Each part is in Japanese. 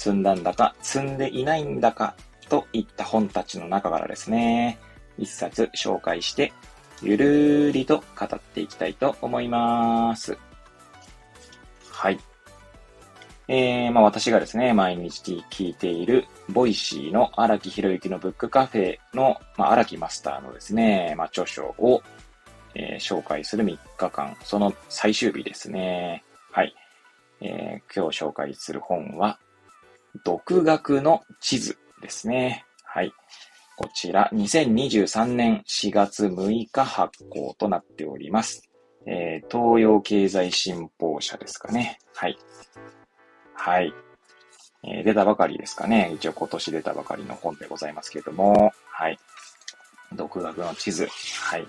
積んだんだか積んでいないんだかといった本たちの中からですね、一冊紹介して、ゆるーりと語っていきたいと思います。はい。えー、まあ私がですね、毎日聞いている、 Voicy の荒木博行のブックカフェの、まあ荒木マスターのですね、まあ著書を、えー紹介する3日間、その最終日ですね。はい。えー今日紹介する本は、独学の地図ですね。はい。こちら、2023年4月6日発行となっております。えー東洋経済新報社ですかね。はい。はい。えー出たばかりですかね。一応今年出たばかりの本でございますけれども、はい。独学の地図。はい。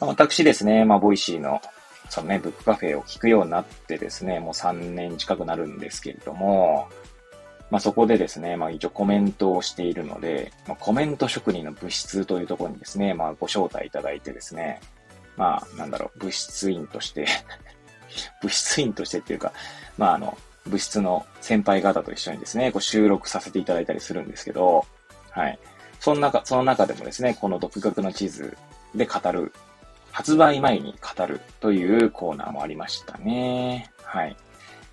ま私ですね、まあ、 Voicy の、そのね、ブックカフェを聞くようになってですね、もう3年近くなるんですけれども、まあ、そこでですね、まあ、一応コメントをしているので、まあ、コメント職人の部室というところにですね、まあ、ご招待いただいてですね、まあ、なんだろう、部室員として 部室員としてっていうか、まあ、あの、部室の先輩方と一緒にですね、こう収録させていただいたりするんですけど、はい。その中、その中でもですね、この独学の地図で語る、発売前に語るというコーナーもありましたね。はい。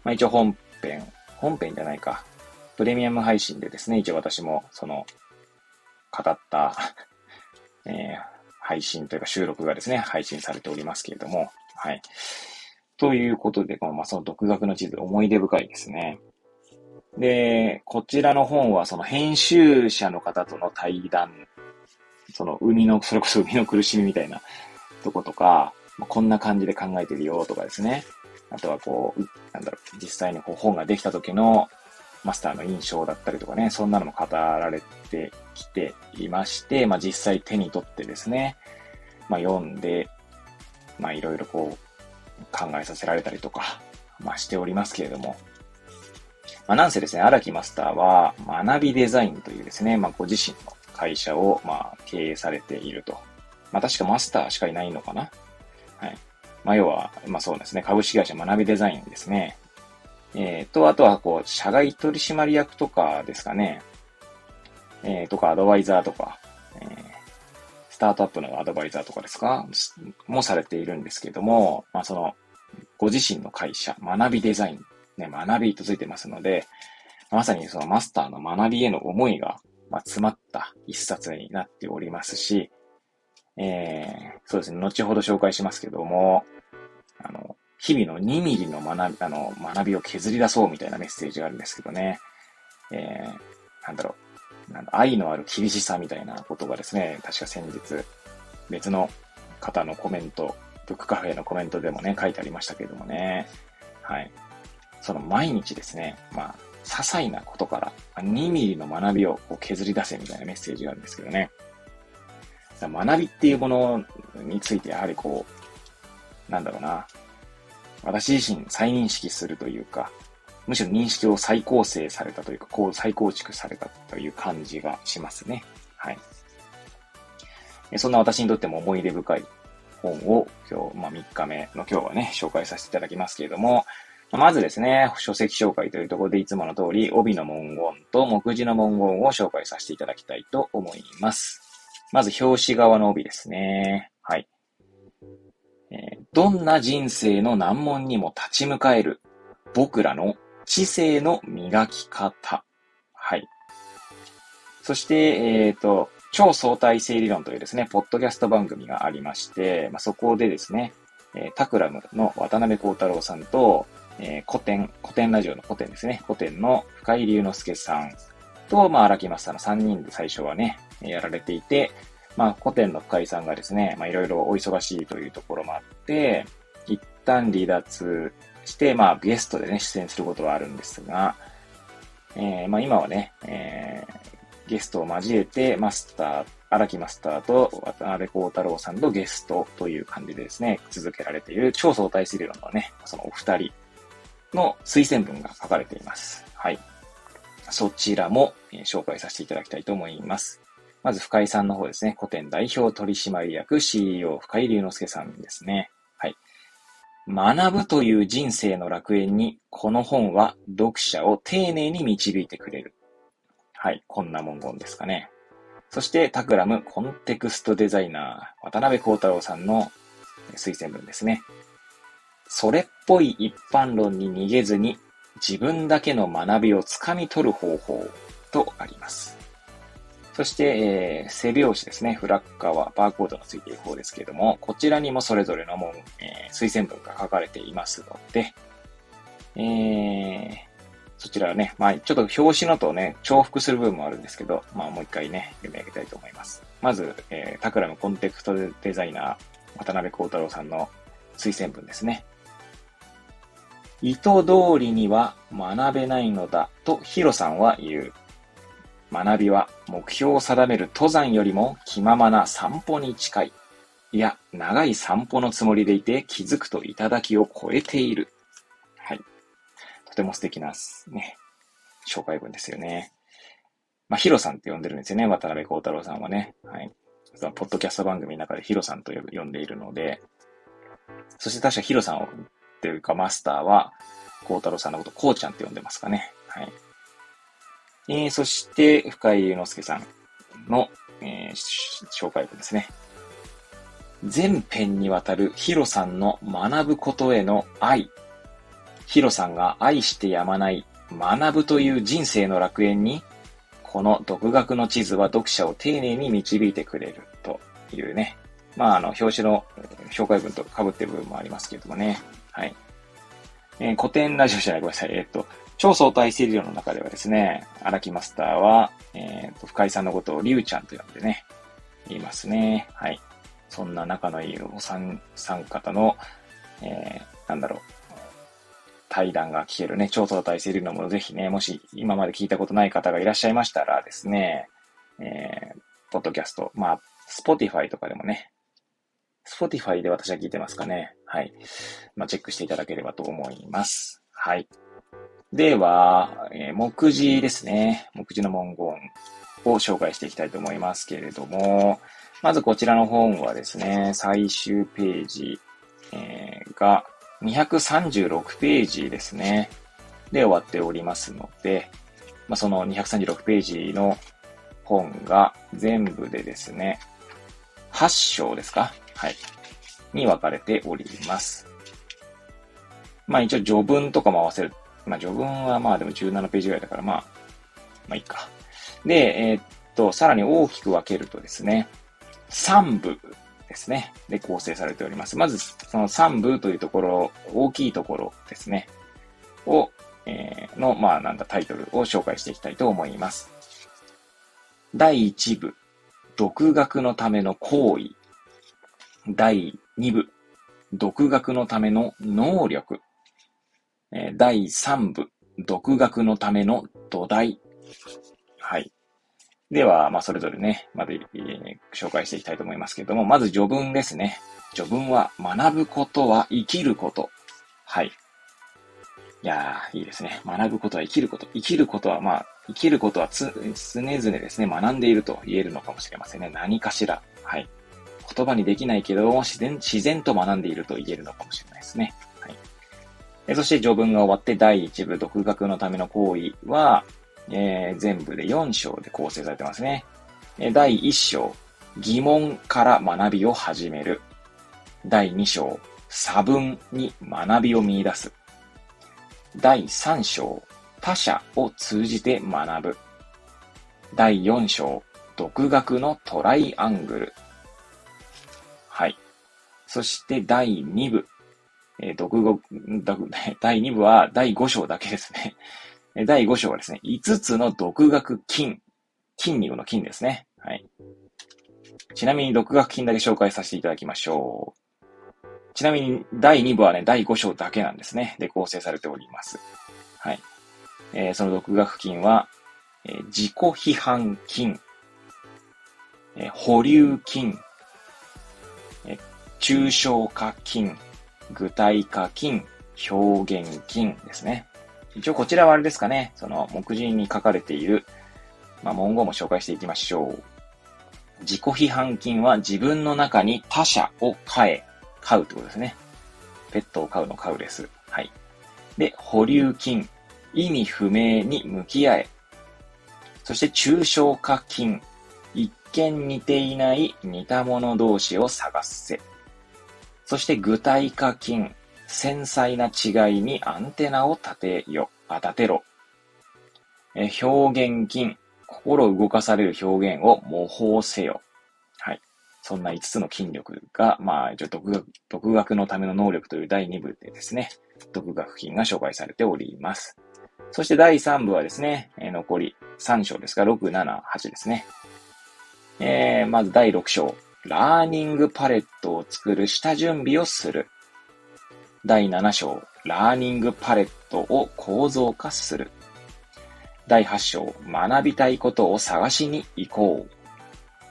まあ一応本編、本編じゃないか。プレミアム配信でですね、一応私もその、語った、えー配信というか収録がですね、配信されておりますけれども、はい。ということで、この、まあ、その独学の地図、思い出深いですね。で、こちらの本は、その編集者の方との対談、その、生みの、それこそ 生みの苦しみみたいなとことか、こんな感じで考えてるよとかですね。あとはこう、うなんだろう、実際にこう本ができた時のマスターの印象だったりとかね、そんなのも語られてきていまして、まあ実際手に取ってですね、まあ読んで、まあいろいろこう考えさせられたりとか、まあしておりますけれども、まあなんせですね、荒木マスターは学びデザインというですね、まあご自身の会社をまあ経営されていると。まあ確かマスターしかいないのかなはい。まあ要は、まあそうですね、株式会社学びデザインですね。えー、と、あとは、こう、社外取締役とかですかね。えー、とか、アドバイザーとか、えー、スタートアップのアドバイザーとかですか？もされているんですけども、まあ、その、ご自身の会社、学びデザイン、ね、学びとついてますので、まさにそのマスターの学びへの思いが、まあ、詰まった一冊になっておりますし、えー、そうですね、後ほど紹介しますけども、あの、日々の2ミリの学び、あの、学びを削り出そうみたいなメッセージがあるんですけどね。えー、なんだろう。なん愛のある厳しさみたいなことがですね、確か先日、別の方のコメント、ブックカフェのコメントでもね、書いてありましたけれどもね。はい。その毎日ですね、まあ、些細なことから2ミリの学びをこう削り出せみたいなメッセージがあるんですけどね。学びっていうものについてやはりこう、なんだろうな、私自身再認識するというか、むしろ認識を再構成されたというか、こう再構築されたという感じがしますね。はい。そんな私にとっても思い出深い本を今日、まあ3日目の今日はね、紹介させていただきますけれども、まずですね、書籍紹介というところでいつもの通り、帯の文言と目次の文言を紹介させていただきたいと思います。まず表紙側の帯ですね。はい。えどんな人生の難問にも立ち向かえる僕らの知性の磨き方。はい。そして、えっ、と、超相対性理論というですね、ポッドキャスト番組がありまして、まあ、そこでですね、えータクラムの渡辺幸太郎さんと、えー古典、古典ラジオの古典ですね、古典の深井龍之介さんと、まあ、荒木マスターの3人で最初はね、やられていて、まあ、古典の深井さんがですね、まあ、いろいろお忙しいというところもあって、一旦離脱して、まあ、ゲストでね、出演することはあるんですが、えーまあ、今はね、えーゲストを交えて、マスター、荒木マスターと渡辺幸太郎さんとゲストという感じでですね、続けられている超相対性理論のね、そのお二人の推薦文が書かれています。はい。そちらも、紹介させていただきたいと思います。まず、深井さんの方ですね。古典代表取締役 CEO 深井龍之介さんですね。はい。学ぶという人生の楽園に、この本は読者を丁寧に導いてくれる。はい。こんな文言ですかね。そして、タクラムコンテクストデザイナー、渡辺幸太郎さんの推薦文ですね。それっぽい一般論に逃げずに、自分だけの学びをつかみ取る方法とあります。そして、えー、背表紙ですね。フラッカーはバーコードのついている方ですけれども、こちらにもそれぞれのもう、えー、推薦文が書かれていますので、えー、そちらはね、まあちょっと表紙のとね、重複する部分もあるんですけど、まあもう一回ね、読み上げたいと思います。まず、えー、タクラムコンテクストデザイナー、渡辺幸太郎さんの推薦文ですね。意図通りには学べないのだとヒロさんは言う。学びは目標を定める登山よりも気ままな散歩に近い。いや、長い散歩のつもりでいて気づくと頂を超えている。はい。とても素敵な、ね、紹介文ですよね。まあ、ヒロさんって呼んでるんですよね。渡辺幸太郎さんはね。はい。そのポッドキャスト番組の中でヒロさんと呼んでいるので、そして確かヒロさんをっていうかマスターは、孝太郎さんのこと、こうちゃんって呼んでますかね。はい。えー、そして、深井祐之介さんの、えー、紹介文ですね。全編にわたるヒロさんの学ぶことへの愛。ヒロさんが愛してやまない学ぶという人生の楽園に、この独学の地図は読者を丁寧に導いてくれるというね。まあ、あの、表紙の紹介文と被ってる部分もありますけれどもね。はい。えー、古典ラジオじゃない、ごめんなさい。えっ、と、超相対性理論の中ではですね、荒木マスターは、えっ、ー、と、深井さんのことをリュウちゃんと呼んでね、言いますね。はい。そんな仲のいいお三、三方の、えー、なんだろう、対談が聞けるね、超相対性理論もぜひね、もし今まで聞いたことない方がいらっしゃいましたらですね、えー、ポッドキャスト、まあ、 Spotify とかでもね、Spotify で私は聞いてますかね。はい。まあ、チェックしていただければと思います。はい。では、えー、目次ですね。目次の文言を紹介していきたいと思いますけれども、まずこちらの本はですね、最終ページ、えー、が236ページですね。で終わっておりますので、まあ、その236ページの本が全部でですね、8章ですか？はい。に分かれております。まあ一応序文とかも合わせる。まあ序文はまあでも17ページぐらいだからまあ、まあいいか。で、えー、っと、さらに大きく分けるとですね、3部ですね。で構成されております。まず、その3部というところ、大きいところですね。を、えー、の、まあなんだタイトルを紹介していきたいと思います。第1部、独学のための行為第2部、独学のための能力。第3部、独学のための土台。はい。では、まあ、それぞれね、まで、えー、紹介していきたいと思いますけれども、まず序文ですね。序文は、学ぶことは生きること。はい。いやー、いいですね。学ぶことは生きること。生きることは、まあ、生きることは、常々ですね、学んでいると言えるのかもしれませんね。何かしら。はい。言葉にできないけど自然、自然と学んでいると言えるのかもしれないですね。えそして序文が終わって第1部独学のための行為は、えー、全部で4章で構成されてますね。え第1章、疑問から学びを始める。第2章、差分に学びを見出す。第3章、他者を通じて学ぶ。第4章、独学のトライアングル。はい。そして第2部。えー、独語、第2部は第5章だけですね。第5章はですね、5つの独学筋。筋肉の筋ですね。はい。ちなみに独学筋だけ紹介させていただきましょう。ちなみに第2部はね、第5章だけなんですね。で構成されております。はい。えー、その独学筋は、えー、自己批判筋、えー、保留筋、えー、抽象化筋、具体化筋、表現筋ですね。一応こちらはあれですかね、その目次に書かれている、まあ、文言も紹介していきましょう。自己批判筋は自分の中に他者を飼え、飼うってことですね。ペットを飼うの飼うです。はい。で、保留筋。意味不明に向き合え。そして抽象化筋。一見似ていない似た者同士を探せ。そして具体化筋。繊細な違いにアンテナを立てよ、あ、立てろ。え表現筋。心動かされる表現を模倣せよ。はい。そんな5つの筋力が、まあ、独学、独学のための能力という第2部でですね、独学筋が紹介されております。そして第3部はですね、え、残り3章ですが、6、7、8ですね。えー、まず第6章。ラーニングパレットを作る下準備をする。第7章。ラーニングパレットを構造化する。第8章。学びたいことを探しに行こう。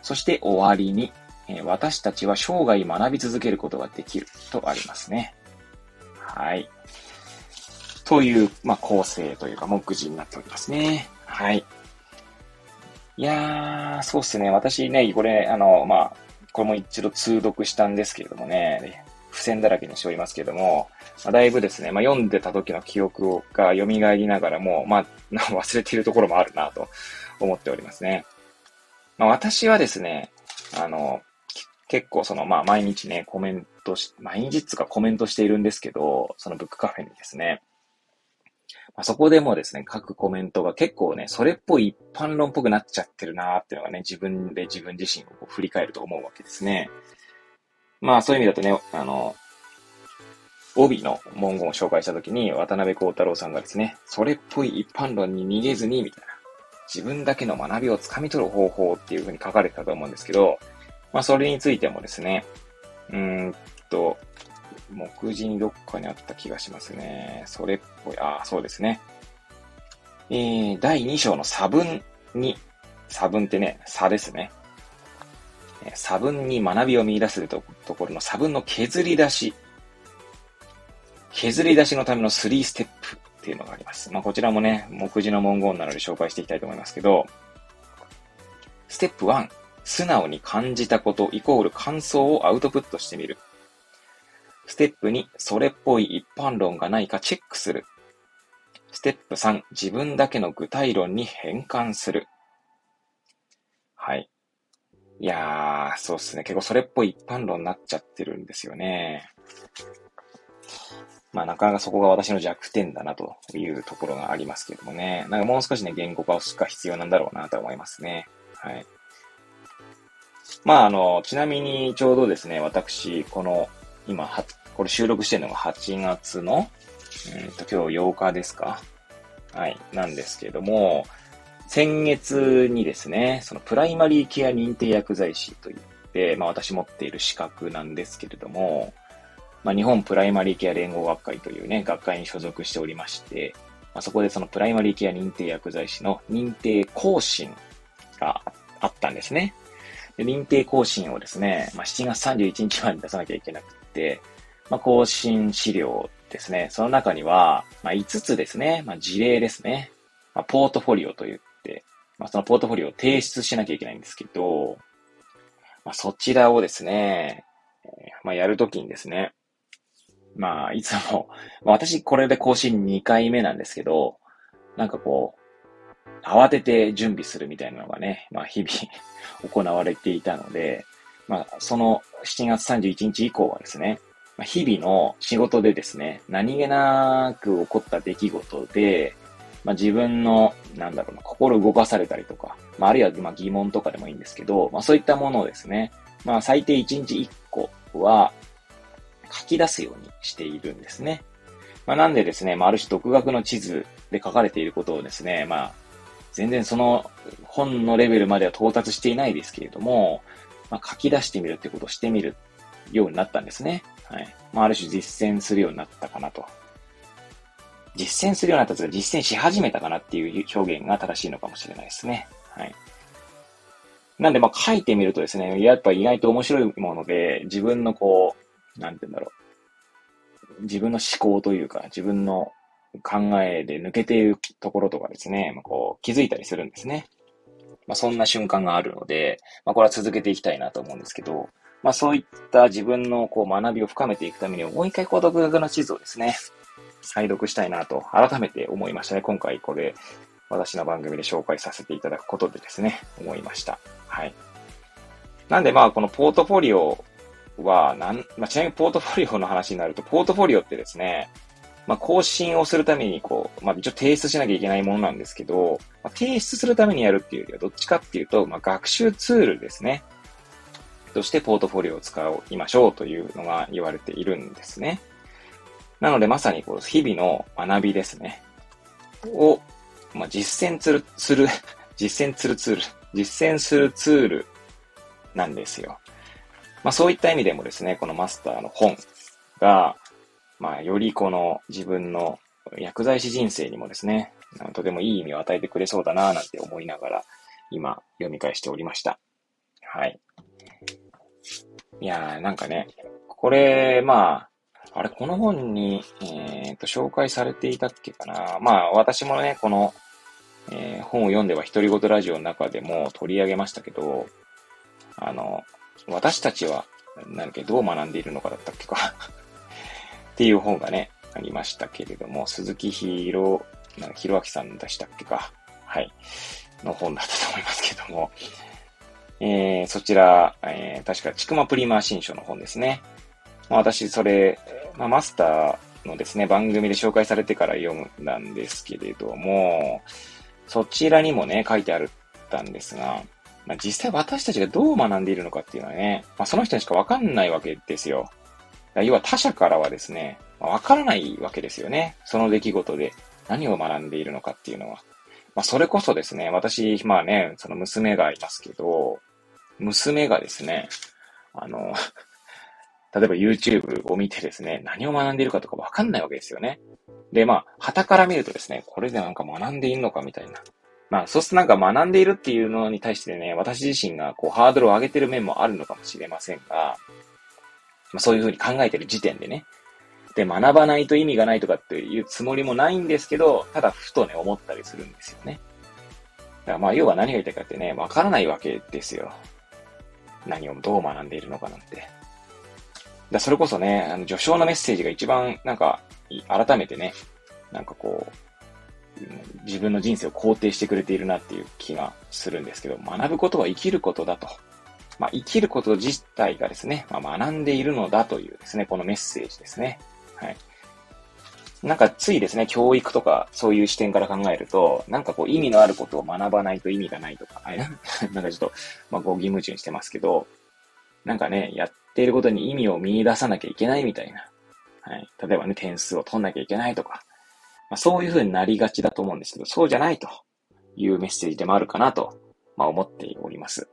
そして終わりに、え私たちは生涯学び続けることができるとありますね。はい。という、まあ、構成というか、目次になっておりますね。はい。いやー、そうっすね。私ね、これ、あの、まあ、これも一度通読したんですけれどもね、付箋だらけにしておりますけれども、まあ、だいぶですね、まあ、読んでた時の記憶が蘇りながらも、まあ、忘れているところもあるなと思っておりますね。まあ、私はですね、あの、結構その、まあ、毎日ね、コメントし、毎日つかコメントしているんですけど、そのブックカフェにですね、ま、そこでもですね、書くコメントが結構ね、それっぽい一般論っぽくなっちゃってるなーっていうのがね、自分で自分自身をこう振り返ると思うわけですね。まあそういう意味だとね、あの、帯の文言を紹介したときに、渡辺幸太郎さんがですね、それっぽい一般論に逃げずに、みたいな。自分だけの学びをつかみ取る方法っていうふうに書かれてたと思うんですけど、まあそれについてもですね、うーんと、目次にどっかにあった気がしますね。それっぽい、ああ、そうですね。えー、第2章の差分に、差分ってね、差ですね。差分に学びを見出すところの差分の削り出し。削り出しのための3ステップっていうのがあります。まあ、こちらもね、目次の文言なので紹介していきたいと思いますけど、ステップ1、素直に感じたことイコール感想をアウトプットしてみる。ステップ2、それっぽい一般論がないかチェックする。ステップ3、自分だけの具体論に変換する。はい。いやー、そうっすね。結構それっぽい一般論になっちゃってるんですよね。まあなかなかそこが私の弱点だなというところがありますけどもね。なんかもう少しね、言語化が必要なんだろうなと思いますね。はい。まああの、ちなみにちょうどですね、私、この、今、これ収録してるのが8月の、えっ、と、今日8日ですか？はい、なんですけども、先月にですね、そのプライマリーケア認定薬剤師といって、まあ私持っている資格なんですけれども、まあ日本プライマリーケア連合学会というね、学会に所属しておりまして、まあ、そこでそのプライマリーケア認定薬剤師の認定更新があったんですね。で認定更新をですね、まあ、7月31日まで出さなきゃいけなくて、まあ、更新資料ですね。その中には、まあ、5つですね。まあ、事例ですね。まあ、ポートフォリオという、まあ、そのポートフォリオを提出しなきゃいけないんですけど、まあ、そちらをですね、まあ、やるときにですね、まあ、いつも、まあ、私これで更新2回目なんですけど、なんかこう、慌てて準備するみたいなのがね、まあ、日々行われていたので、まあ、その7月31日以降はですね、日々の仕事でですね、何気なく起こった出来事で、まあ、自分の、なんだろうな、心動かされたりとか、まあ、あるいはま疑問とかでもいいんですけど、まあ、そういったものをですね、まあ、最低1日1個は書き出すようにしているんですね。まあ、なんでですね、まあ、ある種独学の地図で書かれていることをですね、まあ、全然その本のレベルまでは到達していないですけれども、まあ、書き出してみるってことをしてみるようになったんですね。はい。まあ、ある種実践するようになったかなと実践するようになったというか、実践し始めたかなっていう表現が正しいのかもしれないですね。はい。なんで、まあ、書いてみるとですね、やっぱ意外と面白いもので、自分のこう、なんて言うんだろう。自分の思考というか、自分の考えで抜けているところとかですね、まあ、こう、気づいたりするんですね。まあ、そんな瞬間があるので、まあ、これは続けていきたいなと思うんですけど、まあ、そういった自分のこう学びを深めていくためにもう一回こう独学の地図をですね、再読したいなと改めて思いましたね。今回これ、私の番組で紹介させていただくことでですね、思いました。はい。なんでまあ、このポートフォリオは、なん、まあ、ちなみにポートフォリオの話になると、ポートフォリオってですね、まあ、更新をするために、こう、まあ、一応提出しなきゃいけないものなんですけど、まあ、提出するためにやるっていうよりは、どっちかっていうと、まあ、学習ツールですね。としてポートフォリオを使いましょうというのが言われているんですね。なので、まさにこう、日々の学びですね。を、まあ、実践する、する、実践するツール、実践するツールなんですよ。まあ、そういった意味でもですね、このマスターの本が、まあ、よりこの自分の薬剤師人生にもですね、とてもいい意味を与えてくれそうだな、なんて思いながら、今、読み返しておりました。はい。いやー、なんかね、これ、まあ、あれ、この本に、えっ、と、紹介されていたっけかな。まあ、私もね、この、えー、本を読んでは独り言ラジオの中でも取り上げましたけど、あの、私たちは、何だっけ、どう学んでいるのかだったっけか っていう本がね、ありましたけれども、鈴木ひろ、なんか、ひろあきさんでしたっけか。はい。の本だったと思いますけども、えー、そちら、えー、確か、ちくまプリマー新書の本ですね。まあ、私、それ、まあ、マスターのですね、番組で紹介されてから読んだんですけれども、そちらにもね、書いてあったんですが、まあ、実際私たちがどう学んでいるのかっていうのはね、まあ、その人にしかわかんないわけですよ。要は他者からはですね、わ、まあ、からないわけですよね。その出来事で何を学んでいるのかっていうのは。まあ、それこそですね、私、まあね、その娘がいますけど、娘がですね、あの、例えば YouTube を見てですね、何を学んでいるかとかわかんないわけですよね。で、まあ、旗から見るとですね、これでなんか学んでいるのかみたいな。まあ、そうするとなんか学んでいるっていうのに対してね、私自身がこうハードルを上げてる面もあるのかもしれませんが、まあ、そういうふうに考えてる時点でね。で、学ばないと意味がないとかっていうつもりもないんですけど、ただふとね、思ったりするんですよね。だからまあ、要は何が言いたいかってね、わからないわけですよ。何をどう学んでいるのかなんて。だそれこそね、あの、序章のメッセージが一番、なんか、改めてね、なんかこう、自分の人生を肯定してくれているなっていう気がするんですけど、学ぶことは生きることだと。まあ、生きること自体がですね、まあ、学んでいるのだというですね、このメッセージですね。はい。なんかついですね、教育とかそういう視点から考えると、なんかこう意味のあることを学ばないと意味がないとか、なんかちょっと、まあ、こう義務中にしてますけど、なんかね、やっていることに意味を見出さなきゃいけないみたいな。はい。例えばね、点数を取んなきゃいけないとか、まあ、そういう風になりがちだと思うんですけど、そうじゃないというメッセージでもあるかなと、まあ、思っております。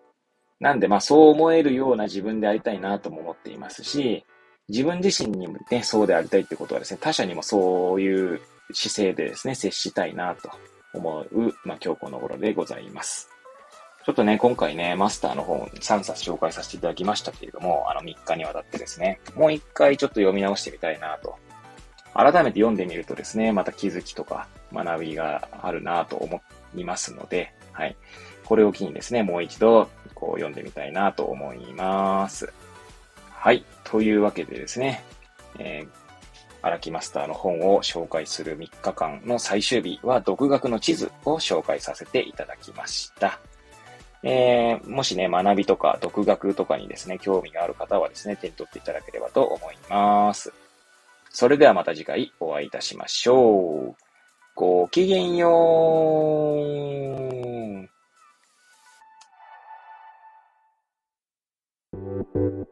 なんで、まあ、そう思えるような自分でありたいなとも思っていますし、自分自身にもね、そうでありたいってことはですね、他者にもそういう姿勢でですね、接したいなと思う、まあ、今日この頃でございます。ちょっとね、今回ね、マスターの本3冊紹介させていただきましたけれども、あの3日にわたってですね、もう1回ちょっと読み直してみたいなと。改めて読んでみるとですね、また気づきとか学びがあるなと思いますので、はい。これを機にですね、もう一度こう読んでみたいなと思います。はい。というわけでですね、えー、荒木マスターの本を紹介する3日間の最終日は独学の地図を紹介させていただきました。えー、もしね、学びとか独学とかにですね、興味がある方はですね、手に取っていただければと思います。それではまた次回お会いいたしましょう。ごきげんよう。